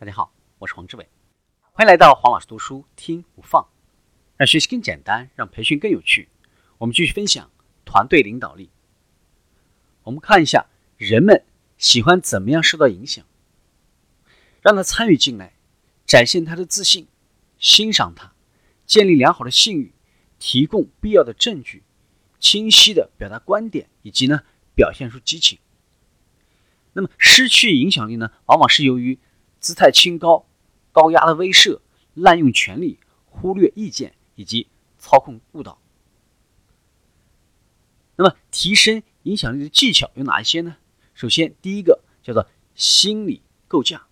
大家好，我是黄志伟，欢迎来到黄老师读书听不放，让学习更简单，让培训更有趣。我们继续分享团队领导力。我们看一下人们喜欢怎么样受到影响，让他参与进来，展现他的自信，欣赏他，建立良好的信誉，提供必要的证据，清晰的表达观点，以及呢表现出激情。那么失去影响力呢，往往是由于。姿态清高、高压的威慑、滥用权力、忽略意见以及操控误导。那么，提升影响力的技巧有哪一些呢？首先，第一个叫做心理构架。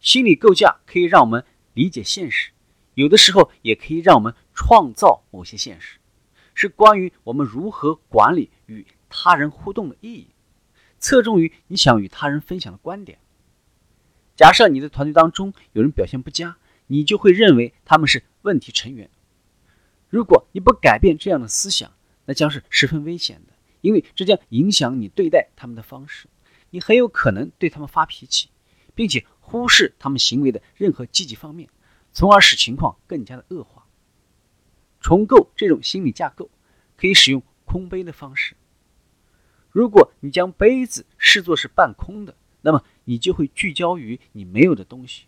心理构架可以让我们理解现实，有的时候也可以让我们创造某些现实，是关于我们如何管理与他人互动的意义，侧重于你想与他人分享的观点。假设你的团队当中有人表现不佳，你就会认为他们是问题成员。如果你不改变这样的思想，那将是十分危险的，因为这将影响你对待他们的方式。你很有可能对他们发脾气，并且忽视他们行为的任何积极方面，从而使情况更加的恶化。重构这种心理架构，可以使用空杯的方式。如果你将杯子视作是半空的，那么你就会聚焦于你没有的东西。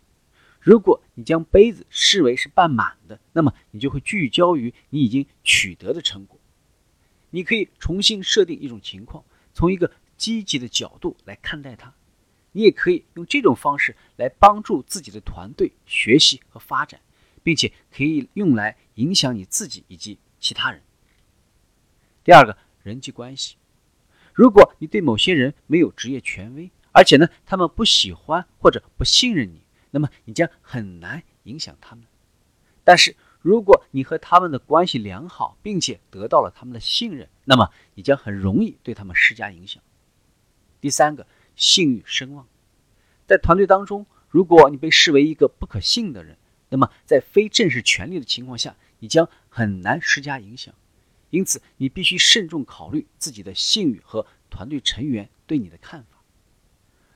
如果你将杯子视为是半满的，那么你就会聚焦于你已经取得的成果。你可以重新设定一种情况，从一个积极的角度来看待它。你也可以用这种方式来帮助自己的团队学习和发展，并且可以用来影响你自己以及其他人。第二个，人际关系。如果你对某些人没有职业权威，而且呢，他们不喜欢或者不信任你，那么你将很难影响他们。但是，如果你和他们的关系良好，并且得到了他们的信任，那么你将很容易对他们施加影响。第三个，信誉声望，在团队当中，如果你被视为一个不可信的人，那么在非正式权力的情况下，你将很难施加影响。因此，你必须慎重考虑自己的信誉和团队成员对你的看法。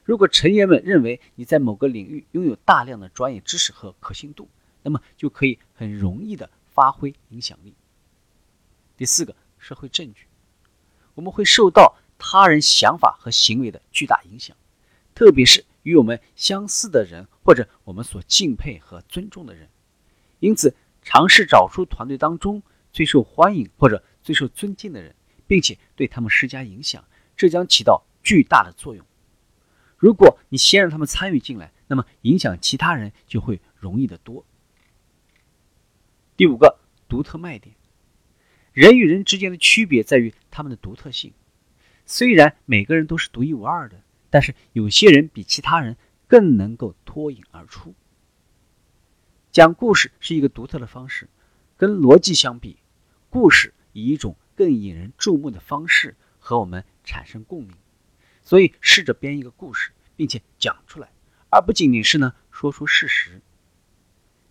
如果成员们认为你在某个领域拥有大量的专业知识和可信度，那么就可以很容易的发挥影响力。第四个，社会证据，我们会受到他人想法和行为的巨大影响，特别是与我们相似的人或者我们所敬佩和尊重的人。因此，尝试找出团队当中最受欢迎或者最受尊敬的人，并且对他们施加影响，这将起到巨大的作用。如果你先让他们参与进来，那么影响其他人就会容易得多。第五个，独特卖点。人与人之间的区别在于他们的独特性。虽然每个人都是独一无二的，但是有些人比其他人更能够脱颖而出。讲故事是一个独特的方式，跟逻辑相比，故事以一种更引人注目的方式和我们产生共鸣。所以，试着编一个故事，并且讲出来，而不仅仅是呢说出事实。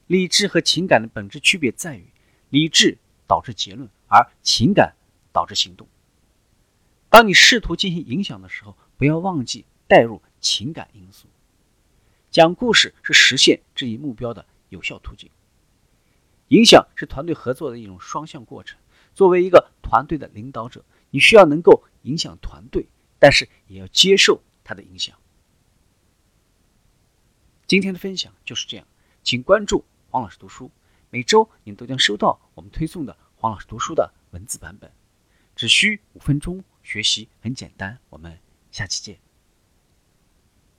理智和情感的本质区别在于，理智导致结论，而情感导致行动。当你试图进行影响的时候，不要忘记带入情感因素。讲故事是实现这一目标的有效途径。影响是团队合作的一种双向过程。作为一个团队的领导者，你需要能够影响团队。但是也要接受它的影响。今天的分享就是这样，请关注黄老师读书，每周您都将收到我们推送的黄老师读书的文字版本，只需五分钟，学习很简单。我们下期见。